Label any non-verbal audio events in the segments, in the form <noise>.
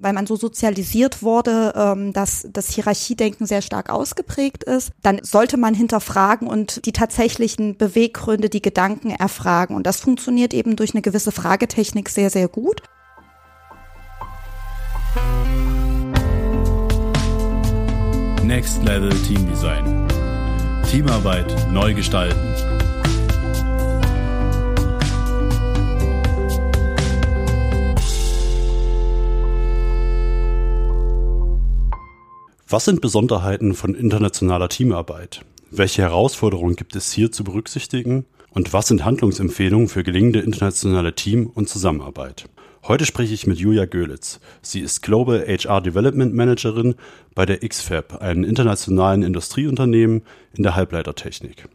weil man so sozialisiert wurde, ähm, dass das Hierarchiedenken sehr stark ausgeprägt ist, dann sollte man hinterfragen und die tatsächlichen Beweggründe, die Gedanken erfragen. Und das funktioniert eben durch eine gewisse Fragetechnik sehr, sehr gut. Next Level Team Design. Teamarbeit neu gestalten. Was sind Besonderheiten von internationaler Teamarbeit? Welche Herausforderungen gibt es hier zu berücksichtigen? Und was sind Handlungsempfehlungen für gelingende internationale Team- und Zusammenarbeit? Heute spreche ich mit Julia Görlitz. Sie ist Global HR Development Managerin bei der XFAB, einem internationalen Industrieunternehmen in der Halbleitertechnik.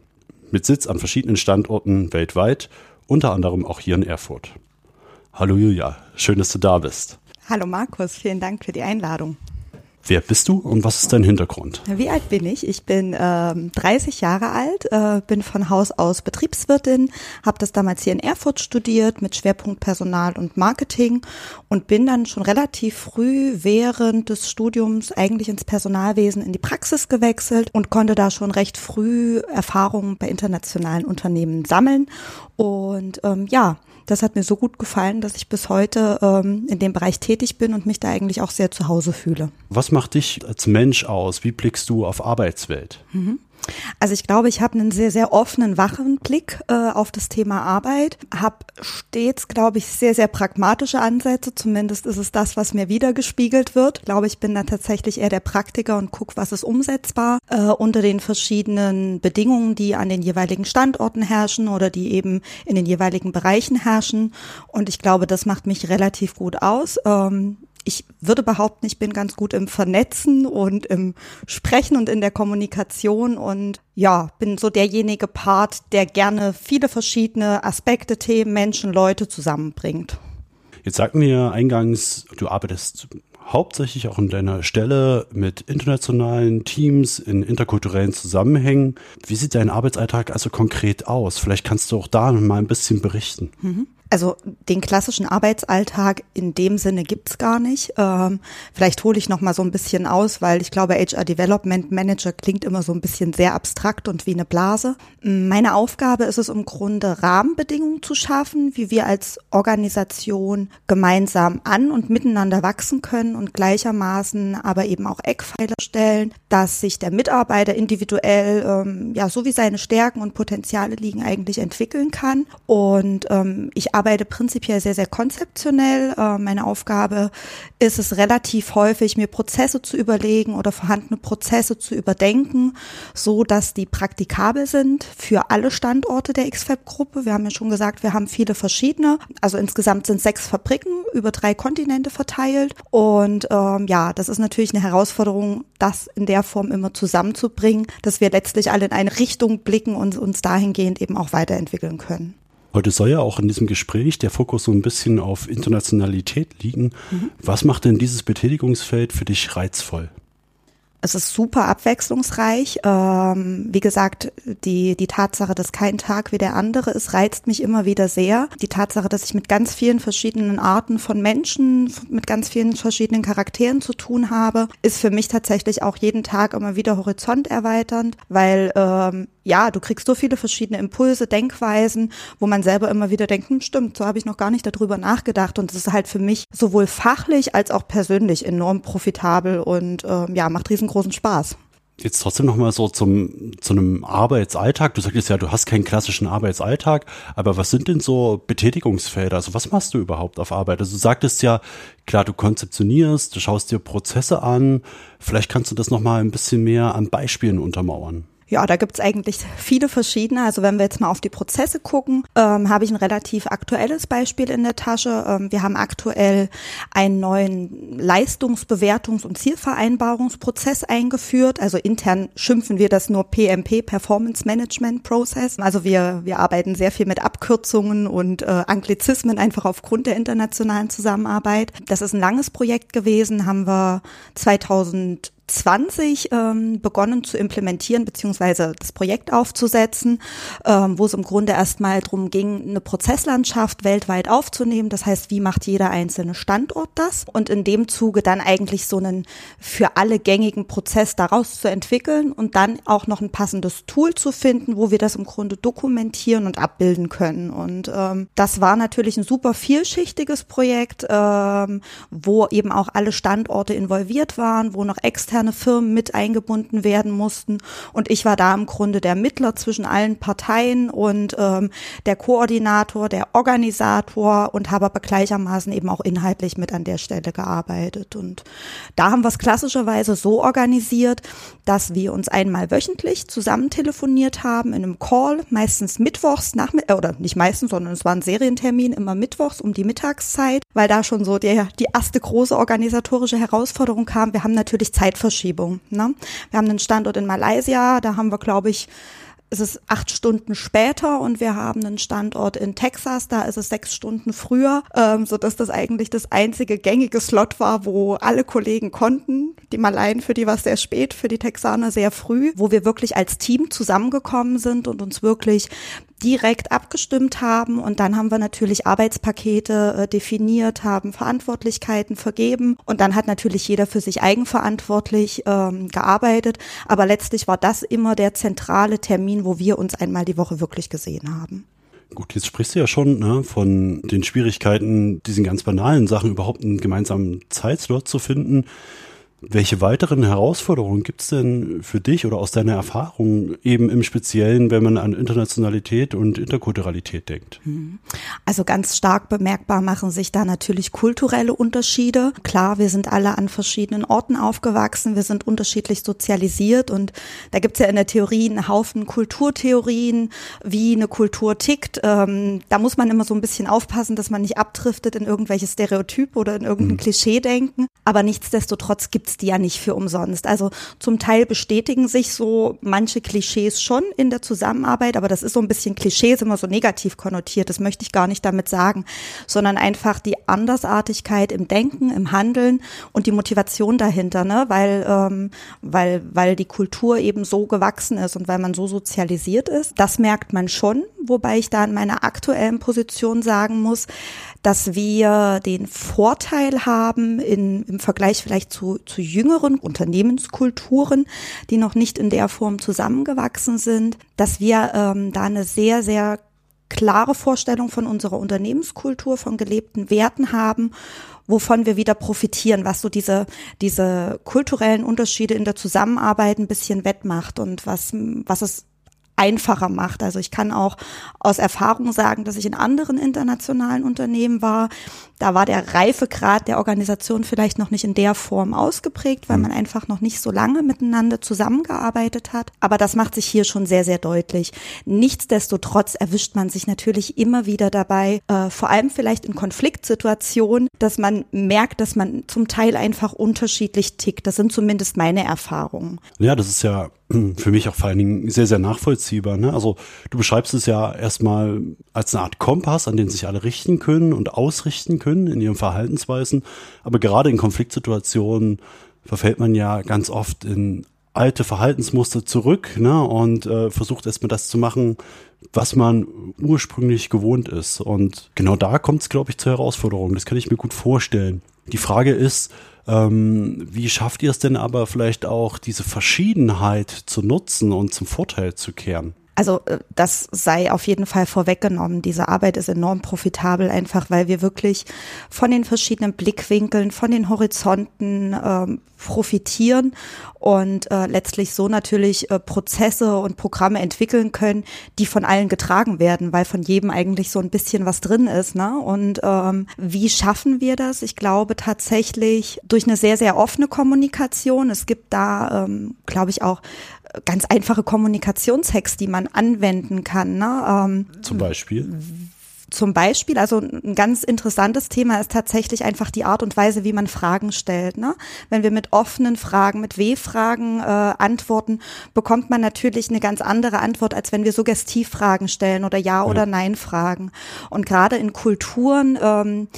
Mit Sitz an verschiedenen Standorten weltweit, unter anderem auch hier in Erfurt. Hallo Julia, schön, dass du da bist. Hallo Markus, vielen Dank für die Einladung. Wer bist du und was ist dein Hintergrund? Wie alt bin ich? Ich bin ähm, 30 Jahre alt, äh, bin von Haus aus Betriebswirtin, habe das damals hier in Erfurt studiert mit Schwerpunkt Personal und Marketing und bin dann schon relativ früh während des Studiums eigentlich ins Personalwesen in die Praxis gewechselt und konnte da schon recht früh Erfahrungen bei internationalen Unternehmen sammeln. Und ähm, ja, das hat mir so gut gefallen, dass ich bis heute ähm, in dem Bereich tätig bin und mich da eigentlich auch sehr zu Hause fühle. Was macht dich als Mensch aus? Wie blickst du auf Arbeitswelt? Mhm. Also ich glaube, ich habe einen sehr, sehr offenen, wachen Blick äh, auf das Thema Arbeit, habe stets, glaube ich, sehr, sehr pragmatische Ansätze, zumindest ist es das, was mir wiedergespiegelt wird. Ich glaube, ich bin da tatsächlich eher der Praktiker und gucke, was ist umsetzbar äh, unter den verschiedenen Bedingungen, die an den jeweiligen Standorten herrschen oder die eben in den jeweiligen Bereichen herrschen. Und ich glaube, das macht mich relativ gut aus. Ähm, ich würde behaupten, ich bin ganz gut im Vernetzen und im Sprechen und in der Kommunikation und ja, bin so derjenige Part, der gerne viele verschiedene Aspekte, Themen, Menschen, Leute zusammenbringt. Jetzt sagten wir eingangs, du arbeitest hauptsächlich auch an deiner Stelle mit internationalen Teams in interkulturellen Zusammenhängen. Wie sieht dein Arbeitsalltag also konkret aus? Vielleicht kannst du auch da mal ein bisschen berichten. Mhm. Also den klassischen Arbeitsalltag in dem Sinne gibt's gar nicht. Ähm, vielleicht hole ich noch mal so ein bisschen aus, weil ich glaube, HR Development Manager klingt immer so ein bisschen sehr abstrakt und wie eine Blase. Meine Aufgabe ist es im Grunde, Rahmenbedingungen zu schaffen, wie wir als Organisation gemeinsam an und miteinander wachsen können und gleichermaßen aber eben auch Eckpfeiler stellen, dass sich der Mitarbeiter individuell, ähm, ja, so wie seine Stärken und Potenziale liegen, eigentlich entwickeln kann. Und ähm, ich arbeite prinzipiell sehr, sehr konzeptionell. Äh, meine Aufgabe ist es relativ häufig, mir Prozesse zu überlegen oder vorhandene Prozesse zu überdenken, so dass die praktikabel sind für alle Standorte der XFAB-Gruppe. Wir haben ja schon gesagt, wir haben viele verschiedene. Also insgesamt sind sechs Fabriken über drei Kontinente verteilt. Und ähm, ja, das ist natürlich eine Herausforderung, das in der Form immer zusammenzubringen, dass wir letztlich alle in eine Richtung blicken und uns dahingehend eben auch weiterentwickeln können. Heute soll ja auch in diesem Gespräch der Fokus so ein bisschen auf Internationalität liegen. Mhm. Was macht denn dieses Betätigungsfeld für dich reizvoll? Es ist super abwechslungsreich. Ähm, wie gesagt, die, die Tatsache, dass kein Tag wie der andere ist, reizt mich immer wieder sehr. Die Tatsache, dass ich mit ganz vielen verschiedenen Arten von Menschen, mit ganz vielen verschiedenen Charakteren zu tun habe, ist für mich tatsächlich auch jeden Tag immer wieder Horizont erweiternd, weil ähm, ja, du kriegst so viele verschiedene Impulse, Denkweisen, wo man selber immer wieder denkt, hm, stimmt, so habe ich noch gar nicht darüber nachgedacht. Und es ist halt für mich sowohl fachlich als auch persönlich enorm profitabel und ähm, ja, macht riesengroßen Spaß. Jetzt trotzdem nochmal so zum, zu einem Arbeitsalltag. Du sagtest ja, du hast keinen klassischen Arbeitsalltag, aber was sind denn so Betätigungsfelder? Also was machst du überhaupt auf Arbeit? Also du sagtest ja, klar, du konzeptionierst, du schaust dir Prozesse an. Vielleicht kannst du das nochmal ein bisschen mehr an Beispielen untermauern. Ja, da gibt's eigentlich viele verschiedene. Also wenn wir jetzt mal auf die Prozesse gucken, ähm, habe ich ein relativ aktuelles Beispiel in der Tasche. Ähm, wir haben aktuell einen neuen Leistungsbewertungs- und Zielvereinbarungsprozess eingeführt. Also intern schimpfen wir das nur PMP, Performance Management Process. Also wir, wir arbeiten sehr viel mit Abkürzungen und äh, Anglizismen einfach aufgrund der internationalen Zusammenarbeit. Das ist ein langes Projekt gewesen, haben wir 2000 20 ähm, begonnen zu implementieren beziehungsweise das Projekt aufzusetzen, ähm, wo es im Grunde erstmal darum ging, eine Prozesslandschaft weltweit aufzunehmen. Das heißt, wie macht jeder einzelne Standort das? Und in dem Zuge dann eigentlich so einen für alle gängigen Prozess daraus zu entwickeln und dann auch noch ein passendes Tool zu finden, wo wir das im Grunde dokumentieren und abbilden können. Und ähm, das war natürlich ein super vielschichtiges Projekt, ähm, wo eben auch alle Standorte involviert waren, wo noch externe externe Firmen mit eingebunden werden mussten. Und ich war da im Grunde der Mittler zwischen allen Parteien und ähm, der Koordinator, der Organisator und habe aber gleichermaßen eben auch inhaltlich mit an der Stelle gearbeitet. Und da haben wir es klassischerweise so organisiert, dass wir uns einmal wöchentlich zusammen telefoniert haben in einem Call, meistens mittwochs, nach, äh, oder nicht meistens, sondern es war ein Serientermin, immer mittwochs um die Mittagszeit, weil da schon so der, die erste große organisatorische Herausforderung kam. Wir haben natürlich Zeit Zeitverschiebung. Ne? Wir haben einen Standort in Malaysia, da haben wir, glaube ich, es ist acht Stunden später und wir haben einen Standort in Texas, da ist es sechs Stunden früher, ähm, so dass das eigentlich das einzige gängige Slot war, wo alle Kollegen konnten. Die Malaien für die war es sehr spät, für die Texaner sehr früh, wo wir wirklich als Team zusammengekommen sind und uns wirklich direkt abgestimmt haben und dann haben wir natürlich Arbeitspakete äh, definiert, haben Verantwortlichkeiten vergeben und dann hat natürlich jeder für sich eigenverantwortlich ähm, gearbeitet, aber letztlich war das immer der zentrale Termin, wo wir uns einmal die Woche wirklich gesehen haben. Gut, jetzt sprichst du ja schon ne, von den Schwierigkeiten, diesen ganz banalen Sachen überhaupt einen gemeinsamen Zeitslot zu finden. Welche weiteren Herausforderungen gibt es denn für dich oder aus deiner Erfahrung eben im Speziellen, wenn man an Internationalität und Interkulturalität denkt? Mhm. Also ganz stark bemerkbar machen sich da natürlich kulturelle Unterschiede. Klar, wir sind alle an verschiedenen Orten aufgewachsen, wir sind unterschiedlich sozialisiert und da gibt es ja in der Theorie einen Haufen Kulturtheorien, wie eine Kultur tickt. Ähm, da muss man immer so ein bisschen aufpassen, dass man nicht abdriftet in irgendwelche Stereotype oder in irgendein mhm. Klischee denken. Aber nichtsdestotrotz gibt gibt's die ja nicht für umsonst. Also zum Teil bestätigen sich so manche Klischees schon in der Zusammenarbeit, aber das ist so ein bisschen Klischees immer so negativ konnotiert. Das möchte ich gar nicht damit sagen, sondern einfach die Andersartigkeit im Denken, im Handeln und die Motivation dahinter, ne? weil, ähm, weil, weil die Kultur eben so gewachsen ist und weil man so sozialisiert ist. Das merkt man schon, wobei ich da in meiner aktuellen Position sagen muss, dass wir den Vorteil haben in, im Vergleich vielleicht zu, zu jüngeren Unternehmenskulturen, die noch nicht in der Form zusammengewachsen sind, dass wir ähm, da eine sehr, sehr klare Vorstellung von unserer Unternehmenskultur, von gelebten Werten haben wovon wir wieder profitieren, was so diese, diese kulturellen Unterschiede in der Zusammenarbeit ein bisschen wettmacht und was, was es einfacher macht. Also ich kann auch aus Erfahrung sagen, dass ich in anderen internationalen Unternehmen war. Da war der Reifegrad der Organisation vielleicht noch nicht in der Form ausgeprägt, weil hm. man einfach noch nicht so lange miteinander zusammengearbeitet hat. Aber das macht sich hier schon sehr, sehr deutlich. Nichtsdestotrotz erwischt man sich natürlich immer wieder dabei, äh, vor allem vielleicht in Konfliktsituationen, dass man merkt, dass man zum Teil einfach unterschiedlich tickt. Das sind zumindest meine Erfahrungen. Ja, das ist ja <clears throat> für mich auch vor allen Dingen sehr, sehr nachvollziehbar. Ne? Also du beschreibst es ja erstmal als eine Art Kompass, an den sich alle richten können und ausrichten können in ihren Verhaltensweisen. Aber gerade in Konfliktsituationen verfällt man ja ganz oft in alte Verhaltensmuster zurück ne? und äh, versucht erstmal das zu machen, was man ursprünglich gewohnt ist. Und genau da kommt es, glaube ich, zur Herausforderung. Das kann ich mir gut vorstellen. Die Frage ist, ähm, wie schafft ihr es denn aber vielleicht auch, diese Verschiedenheit zu nutzen und zum Vorteil zu kehren? Also äh, das sei auf jeden Fall vorweggenommen. Diese Arbeit ist enorm profitabel, einfach weil wir wirklich von den verschiedenen Blickwinkeln, von den Horizonten ähm, profitieren und äh, letztlich so natürlich äh, Prozesse und Programme entwickeln können, die von allen getragen werden, weil von jedem eigentlich so ein bisschen was drin ist. Ne? Und ähm, wie schaffen wir das? Ich glaube tatsächlich durch eine sehr, sehr offene Kommunikation. Es gibt da, ähm, glaube ich, auch ganz einfache Kommunikationshacks, die man anwenden kann. Ne? Ähm, Zum Beispiel? Zum Beispiel, also ein ganz interessantes Thema ist tatsächlich einfach die Art und Weise, wie man Fragen stellt. Ne? Wenn wir mit offenen Fragen, mit W-Fragen äh, antworten, bekommt man natürlich eine ganz andere Antwort, als wenn wir Suggestivfragen stellen oder Ja, ja. oder Nein-Fragen. Und gerade in Kulturen, ähm,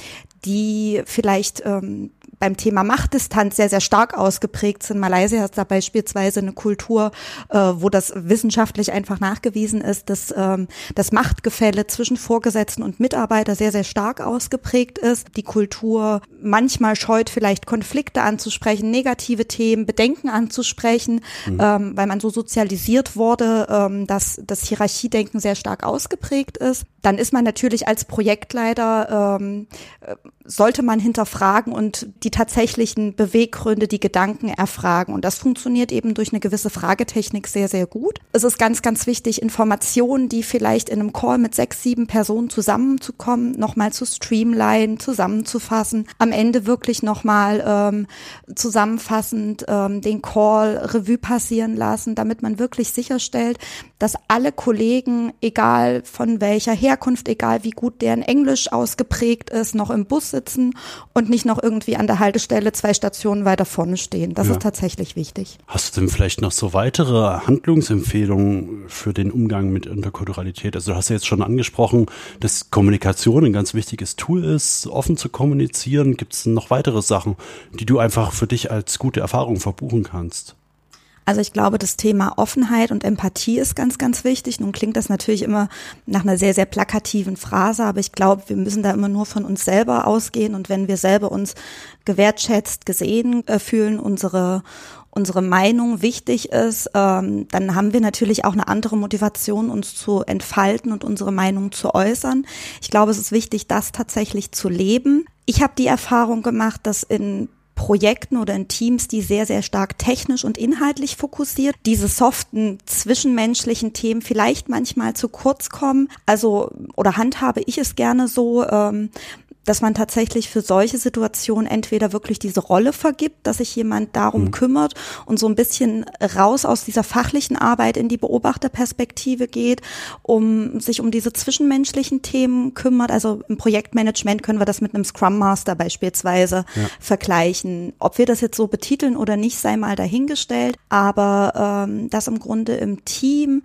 die vielleicht ähm, beim Thema Machtdistanz sehr, sehr stark ausgeprägt sind. Malaysia hat da beispielsweise eine Kultur, äh, wo das wissenschaftlich einfach nachgewiesen ist, dass ähm, das Machtgefälle zwischen Vorgesetzten und Mitarbeiter sehr, sehr stark ausgeprägt ist. Die Kultur manchmal scheut vielleicht Konflikte anzusprechen, negative Themen, Bedenken anzusprechen, mhm. ähm, weil man so sozialisiert wurde, ähm, dass das Hierarchiedenken sehr stark ausgeprägt ist. Dann ist man natürlich als Projektleiter, ähm, äh, sollte man hinterfragen und die tatsächlichen Beweggründe, die Gedanken erfragen. Und das funktioniert eben durch eine gewisse Fragetechnik sehr, sehr gut. Es ist ganz, ganz wichtig, Informationen, die vielleicht in einem Call mit sechs, sieben Personen zusammenzukommen, nochmal zu streamline, zusammenzufassen, am Ende wirklich nochmal ähm, zusammenfassend ähm, den Call Revue passieren lassen, damit man wirklich sicherstellt, dass alle Kollegen, egal von welcher Herkunft, egal wie gut deren Englisch ausgeprägt ist, noch im Bus sitzen und nicht noch irgendwie an der Haltestelle zwei Stationen weiter vorne stehen. Das ja. ist tatsächlich wichtig. Hast du denn vielleicht noch so weitere Handlungsempfehlungen für den Umgang mit Interkulturalität? Also du hast ja jetzt schon angesprochen, dass Kommunikation ein ganz wichtiges Tool ist, offen zu kommunizieren. Gibt es noch weitere Sachen, die du einfach für dich als gute Erfahrung verbuchen kannst? Also ich glaube, das Thema Offenheit und Empathie ist ganz, ganz wichtig. Nun klingt das natürlich immer nach einer sehr, sehr plakativen Phrase, aber ich glaube, wir müssen da immer nur von uns selber ausgehen und wenn wir selber uns gewertschätzt, gesehen äh, fühlen, unsere unsere Meinung wichtig ist, ähm, dann haben wir natürlich auch eine andere Motivation, uns zu entfalten und unsere Meinung zu äußern. Ich glaube, es ist wichtig, das tatsächlich zu leben. Ich habe die Erfahrung gemacht, dass in Projekten oder in Teams, die sehr, sehr stark technisch und inhaltlich fokussiert, diese soften zwischenmenschlichen Themen vielleicht manchmal zu kurz kommen. Also, oder handhabe ich es gerne so, ähm, dass man tatsächlich für solche Situationen entweder wirklich diese Rolle vergibt, dass sich jemand darum mhm. kümmert und so ein bisschen raus aus dieser fachlichen Arbeit in die Beobachterperspektive geht, um sich um diese zwischenmenschlichen Themen kümmert. Also im Projektmanagement können wir das mit einem Scrum Master beispielsweise ja. vergleichen. Ob wir das jetzt so betiteln oder nicht, sei mal dahingestellt. Aber ähm, dass im Grunde im Team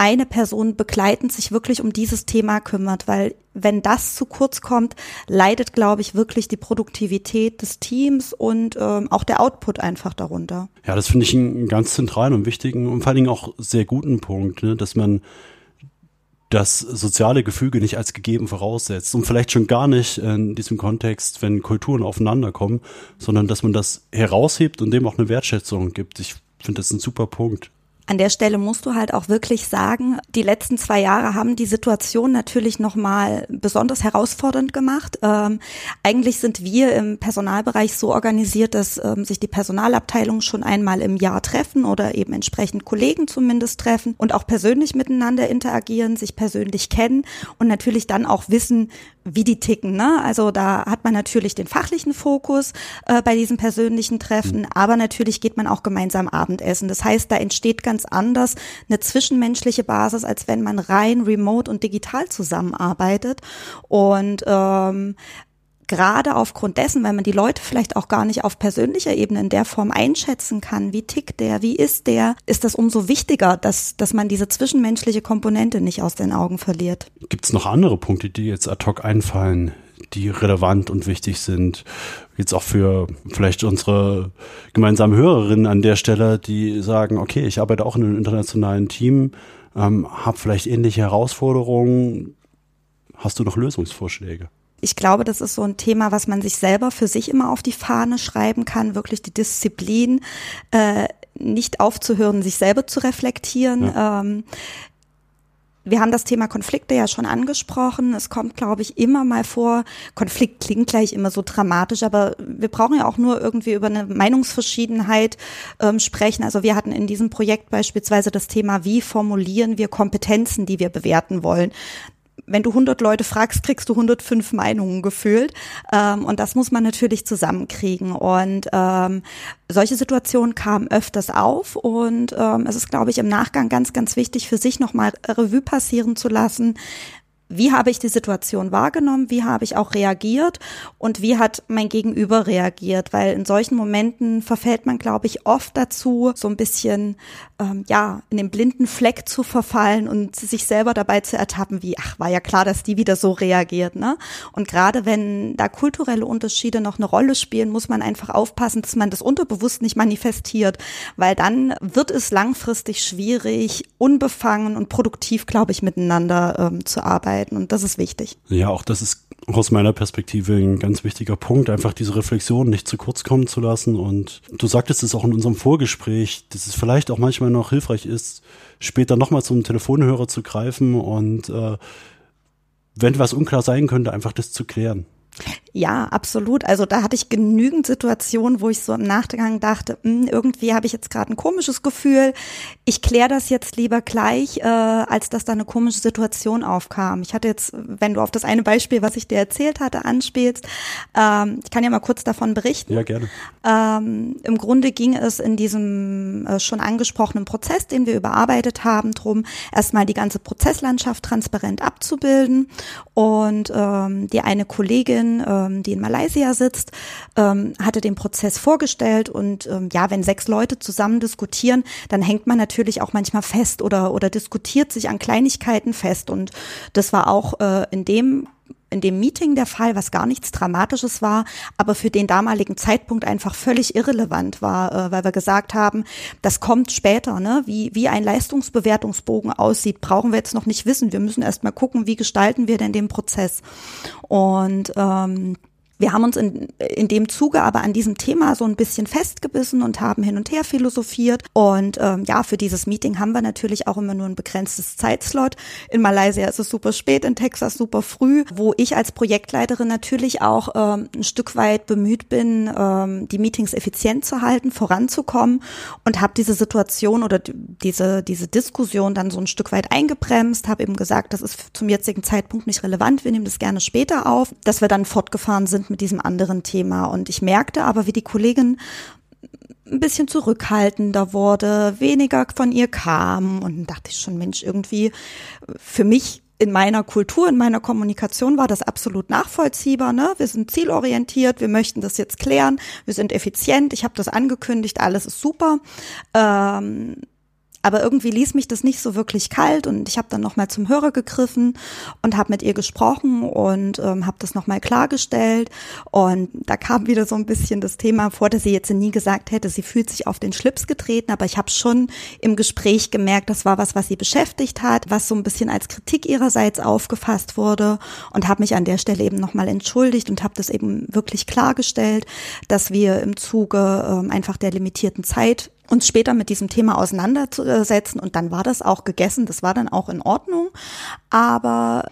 eine Person begleitend sich wirklich um dieses Thema kümmert, weil wenn das zu kurz kommt, leidet, glaube ich, wirklich die Produktivität des Teams und ähm, auch der Output einfach darunter. Ja, das finde ich einen ganz zentralen und wichtigen und vor allen Dingen auch sehr guten Punkt, ne, dass man das soziale Gefüge nicht als gegeben voraussetzt und vielleicht schon gar nicht in diesem Kontext, wenn Kulturen aufeinander kommen, sondern dass man das heraushebt und dem auch eine Wertschätzung gibt. Ich finde das ein super Punkt. An der Stelle musst du halt auch wirklich sagen, die letzten zwei Jahre haben die Situation natürlich nochmal besonders herausfordernd gemacht. Ähm, eigentlich sind wir im Personalbereich so organisiert, dass ähm, sich die Personalabteilungen schon einmal im Jahr treffen oder eben entsprechend Kollegen zumindest treffen und auch persönlich miteinander interagieren, sich persönlich kennen und natürlich dann auch wissen, wie die ticken. Ne? Also da hat man natürlich den fachlichen Fokus äh, bei diesen persönlichen Treffen, mhm. aber natürlich geht man auch gemeinsam Abendessen. Das heißt, da entsteht ganz anders eine zwischenmenschliche Basis, als wenn man rein remote und digital zusammenarbeitet. Und ähm, gerade aufgrund dessen, weil man die Leute vielleicht auch gar nicht auf persönlicher Ebene in der Form einschätzen kann, wie tickt der, wie ist der, ist das umso wichtiger, dass, dass man diese zwischenmenschliche Komponente nicht aus den Augen verliert. Gibt es noch andere Punkte, die jetzt ad hoc einfallen, die relevant und wichtig sind? Jetzt auch für vielleicht unsere gemeinsamen Hörerinnen an der Stelle, die sagen, okay, ich arbeite auch in einem internationalen Team, ähm, habe vielleicht ähnliche Herausforderungen. Hast du noch Lösungsvorschläge? ich glaube, das ist so ein Thema, was man sich selber für sich immer auf die Fahne schreiben kann, wirklich die Disziplin, äh, nicht aufzuhören, sich selber zu reflektieren. Ja. Ähm, wir haben das Thema Konflikte ja schon angesprochen. Es kommt, glaube ich, immer mal vor. Konflikt klingt gleich immer so dramatisch, aber wir brauchen ja auch nur irgendwie über eine Meinungsverschiedenheit ähm, sprechen. Also wir hatten in diesem Projekt beispielsweise das Thema, wie formulieren wir Kompetenzen, die wir bewerten wollen wenn du 100 Leute fragst, kriegst du 105 Meinungen gefühlt. Ähm, und das muss man natürlich zusammenkriegen. Und ähm, solche Situationen kamen öfters auf. Und ähm, es ist, glaube ich, im Nachgang ganz, ganz wichtig für sich nochmal Revue passieren zu lassen. Wie habe ich die Situation wahrgenommen, wie habe ich auch reagiert? Und wie hat mein Gegenüber reagiert, weil in solchen Momenten verfällt man, glaube ich, oft dazu, so ein bisschen ähm, ja in den blinden Fleck zu verfallen und sich selber dabei zu ertappen, wie ach war ja klar, dass die wieder so reagiert, ne? Und gerade wenn da kulturelle Unterschiede noch eine Rolle spielen, muss man einfach aufpassen, dass man das unterbewusst nicht manifestiert, weil dann wird es langfristig schwierig, unbefangen und produktiv, glaube ich, miteinander ähm, zu arbeiten arbeiten und das ist wichtig. Ja, auch das ist aus meiner Perspektive ein ganz wichtiger Punkt, einfach diese Reflexion nicht zu kurz kommen zu lassen. Und du sagtest es auch in unserem Vorgespräch, dass es vielleicht auch manchmal noch hilfreich ist, später nochmal zum Telefonhörer zu greifen und äh, wenn was unklar sein könnte, einfach das zu klären. Ja, absolut. Also da hatte ich genügend Situationen, wo ich so im Nachgang dachte, mh, hm, irgendwie habe ich jetzt gerade ein komisches Gefühl. Ich kläre das jetzt lieber gleich, äh, als dass da eine komische Situation aufkam. Ich hatte jetzt, wenn du auf das eine Beispiel, was ich dir erzählt hatte, anspielst, ähm, ich kann ja mal kurz davon berichten. Ja, gerne. Ähm, Im Grunde ging es in diesem äh, schon angesprochenen Prozess, den wir überarbeitet haben, drum erstmal die ganze Prozesslandschaft transparent abzubilden. Und ähm, die eine Kollegin, äh, ähm, die in Malaysia sitzt, ähm, hatte den Prozess vorgestellt und ähm, ja, wenn sechs Leute zusammen diskutieren, dann hängt man natürlich auch manchmal fest oder oder diskutiert sich an Kleinigkeiten fest und das war auch äh, in dem in dem Meeting der Fall, was gar nichts Dramatisches war, aber für den damaligen Zeitpunkt einfach völlig irrelevant war, äh, weil wir gesagt haben, das kommt später, ne? wie, wie ein Leistungsbewertungsbogen aussieht, brauchen wir jetzt noch nicht wissen. Wir müssen erst mal gucken, wie gestalten wir denn den Prozess. Und ähm, wir haben uns in, in dem Zuge aber an diesem Thema so ein bisschen festgebissen und haben hin und her philosophiert. Und ähm, ja, für dieses Meeting haben wir natürlich auch immer nur ein begrenztes Zeitslot. In Malaysia ist es super spät, in Texas super früh, wo ich als Projektleiterin natürlich auch ähm, ein Stück weit bemüht bin, ähm, die Meetings effizient zu halten, voranzukommen und habe diese Situation oder diese, diese Diskussion dann so ein Stück weit eingebremst, habe eben gesagt, das ist zum jetzigen Zeitpunkt nicht relevant, wir nehmen das gerne später auf, dass wir dann fortgefahren sind mit diesem anderen Thema. Und ich merkte aber, wie die Kollegin ein bisschen zurückhaltender wurde, weniger von ihr kam. Und dachte ich schon, Mensch, irgendwie für mich in meiner Kultur, in meiner Kommunikation war das absolut nachvollziehbar. Ne? Wir sind zielorientiert, wir möchten das jetzt klären, wir sind effizient, ich habe das angekündigt, alles ist super. Ähm, aber irgendwie ließ mich das nicht so wirklich kalt und ich habe dann nochmal zum Hörer gegriffen und habe mit ihr gesprochen und ähm, habe das nochmal klargestellt. Und da kam wieder so ein bisschen das Thema vor, dass sie jetzt nie gesagt hätte, sie fühlt sich auf den Schlips getreten, aber ich habe schon im Gespräch gemerkt, das war was, was sie beschäftigt hat, was so ein bisschen als Kritik ihrerseits aufgefasst wurde und habe mich an der Stelle eben nochmal entschuldigt und habe das eben wirklich klargestellt, dass wir im Zuge ähm, einfach der limitierten Zeit uns später mit diesem Thema auseinanderzusetzen und dann war das auch gegessen, das war dann auch in Ordnung, aber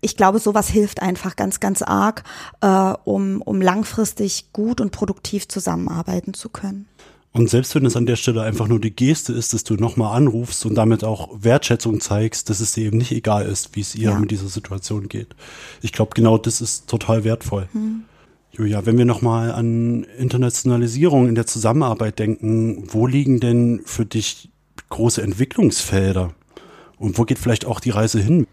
ich glaube, sowas hilft einfach ganz, ganz arg, äh, um, um langfristig gut und produktiv zusammenarbeiten zu können. Und selbst wenn es an der Stelle einfach nur die Geste ist, dass du nochmal anrufst und damit auch Wertschätzung zeigst, dass es dir eben nicht egal ist, wie es ihr ja. mit dieser Situation geht. Ich glaube, genau das ist total wertvoll. Hm. Julia, wenn wir nochmal an Internationalisierung in der Zusammenarbeit denken, wo liegen denn für dich große Entwicklungsfelder? Und wo geht vielleicht auch die Reise hin?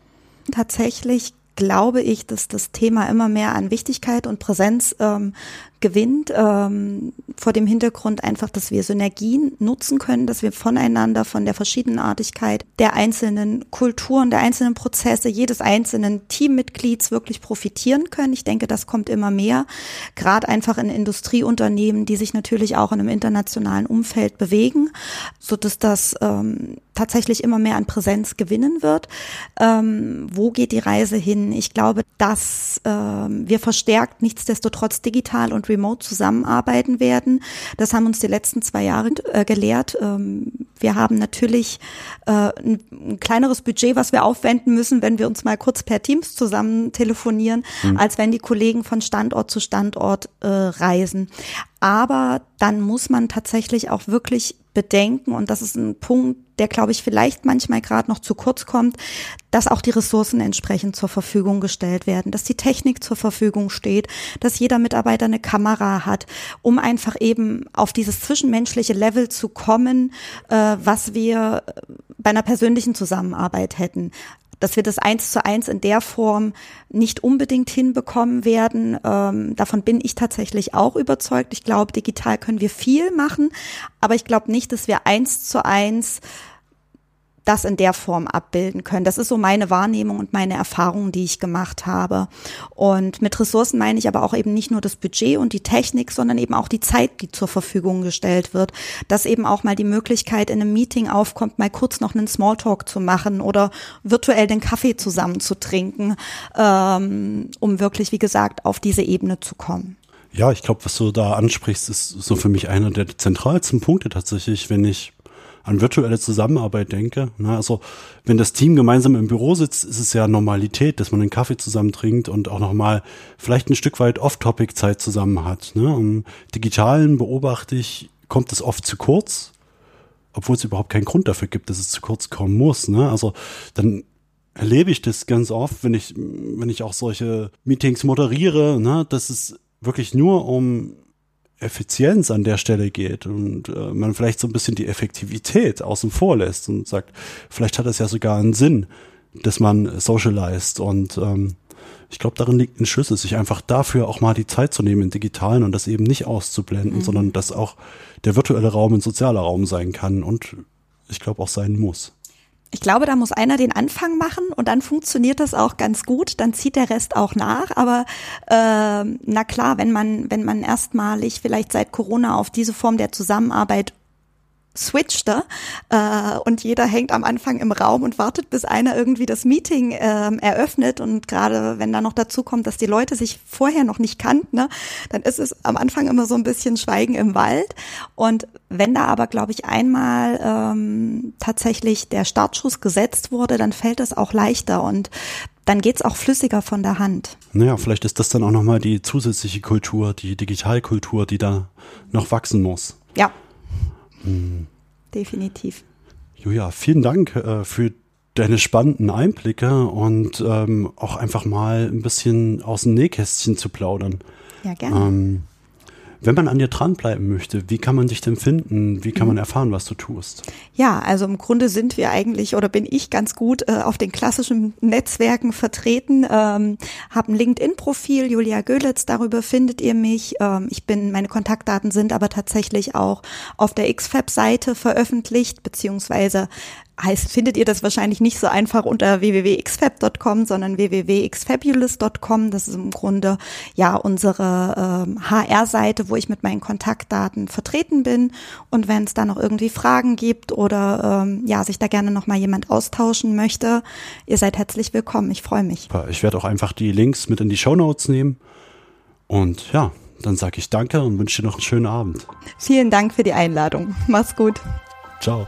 Tatsächlich glaube ich, dass das Thema immer mehr an Wichtigkeit und Präsenz ähm, gewinnt, ähm, vor dem Hintergrund einfach, dass wir Synergien nutzen können, dass wir voneinander, von der Verschiedenartigkeit der einzelnen Kulturen, der einzelnen Prozesse, jedes einzelnen Teammitglieds wirklich profitieren können. Ich denke, das kommt immer mehr, gerade einfach in Industrieunternehmen, die sich natürlich auch in einem internationalen Umfeld bewegen, so dass das ähm, tatsächlich immer mehr an Präsenz gewinnen wird. Ähm, wo geht die Reise hin? Ich glaube, dass ähm, wir verstärkt nichtsdestotrotz digital und remote zusammenarbeiten werden. Das haben uns die letzten zwei Jahre äh, gelehrt. Ähm, wir haben natürlich äh, ein, ein, kleineres Budget, was wir aufwenden müssen, wenn wir uns mal kurz per Teams zusammen telefonieren, mhm. als wenn die Kollegen von Standort zu Standort äh, reisen. Aber dann muss man tatsächlich auch wirklich bedenken, und das ist ein Punkt, der, glaube ich, vielleicht manchmal gerade noch zu kurz kommt, dass auch die Ressourcen entsprechend zur Verfügung gestellt werden, dass die Technik zur Verfügung steht, dass jeder Mitarbeiter eine Kamera hat, um einfach eben auf dieses zwischenmenschliche Level zu kommen, äh, was wir bei einer persönlichen Zusammenarbeit hätten dass wir das eins zu eins in der Form nicht unbedingt hinbekommen werden. Ähm, davon bin ich tatsächlich auch überzeugt. Ich glaube, digital können wir viel machen, aber ich glaube nicht, dass wir eins zu eins das in der Form abbilden können. Das ist so meine Wahrnehmung und meine Erfahrung, die ich gemacht habe. Und mit Ressourcen meine ich aber auch eben nicht nur das Budget und die Technik, sondern eben auch die Zeit, die zur Verfügung gestellt wird. Dass eben auch mal die Möglichkeit in einem Meeting aufkommt, mal kurz noch einen Smalltalk zu machen oder virtuell den Kaffee zusammen zu trinken, ähm, um wirklich, wie gesagt, auf diese Ebene zu kommen. Ja, ich glaube, was du da ansprichst, ist so für mich einer der zentralsten Punkte tatsächlich, wenn ich an virtuelle Zusammenarbeit denke. Na, also wenn das Team gemeinsam im Büro sitzt, ist es ja Normalität, dass man einen Kaffee zusammen trinkt und auch nochmal vielleicht ein Stück weit Off-Topic-Zeit zusammen hat. Ne? Im Digitalen beobachte ich, kommt es oft zu kurz, obwohl es überhaupt keinen Grund dafür gibt, dass es zu kurz kommen muss. Ne? Also dann erlebe ich das ganz oft, wenn ich, wenn ich auch solche Meetings moderiere, ne, dass es wirklich nur um Effizienz an der Stelle geht und äh, man vielleicht so ein bisschen die Effektivität außen vor lässt und sagt, vielleicht hat es ja sogar einen Sinn, dass man socialized und ähm, ich glaube, darin liegt ein Schlüssel, sich einfach dafür auch mal die Zeit zu nehmen im Digitalen und das eben nicht auszublenden, mhm. sondern dass auch der virtuelle Raum ein sozialer Raum sein kann und ich glaube auch sein muss ich glaube, da muss einer den Anfang machen und dann funktioniert das auch ganz gut. Dann zieht der Rest auch nach. Aber äh, na klar, wenn man wenn man erstmalig vielleicht seit Corona auf diese Form der Zusammenarbeit switchte äh, und jeder hängt am Anfang im Raum und wartet, bis einer irgendwie das Meeting ähm, eröffnet und gerade wenn da noch dazu kommt, dass die Leute sich vorher noch nicht kannten, ne, dann ist es am Anfang immer so ein bisschen Schweigen im Wald und wenn da aber, glaube ich, einmal ähm, tatsächlich der Startschuss gesetzt wurde, dann fällt es auch leichter und dann geht's auch flüssiger von der Hand. Naja, vielleicht ist das dann auch nochmal die zusätzliche Kultur, die Digitalkultur, die da noch wachsen muss. Ja, Mhm. Definitiv. Julia, vielen Dank äh, für deine spannenden Einblicke und ähm, auch einfach mal ein bisschen aus dem Nähkästchen zu plaudern. Ja, gerne. Ähm, wenn man an dir dranbleiben möchte, wie kann man dich denn finden? Wie kann man mhm. erfahren, was du tust? Ja, also im Grunde sind wir eigentlich oder bin ich ganz gut äh, auf den klassischen Netzwerken vertreten. Ähm, habe ein LinkedIn-Profil, Julia Göhlitz, darüber findet ihr mich. Ähm, ich bin, meine Kontaktdaten sind aber tatsächlich auch auf der XFAB-Seite veröffentlicht, beziehungsweise heißt, findet ihr das wahrscheinlich nicht so einfach unter www.xfab.com, sondern www.xfabulous.com. Das ist im Grunde ja unsere ähm, HR-Seite, wo ich mit meinen Kontaktdaten vertreten bin. Und wenn es da noch irgendwie Fragen gibt oder ähm, ja, sich da gerne noch mal jemand austauschen möchte, ihr seid herzlich willkommen. Ich freue mich. Ich werde auch einfach die Links mit in die Show Notes nehmen. Und ja, dann sage ich danke und wünsche dir noch einen schönen Abend. Vielen Dank für die Einladung. Mach's gut. Ciao.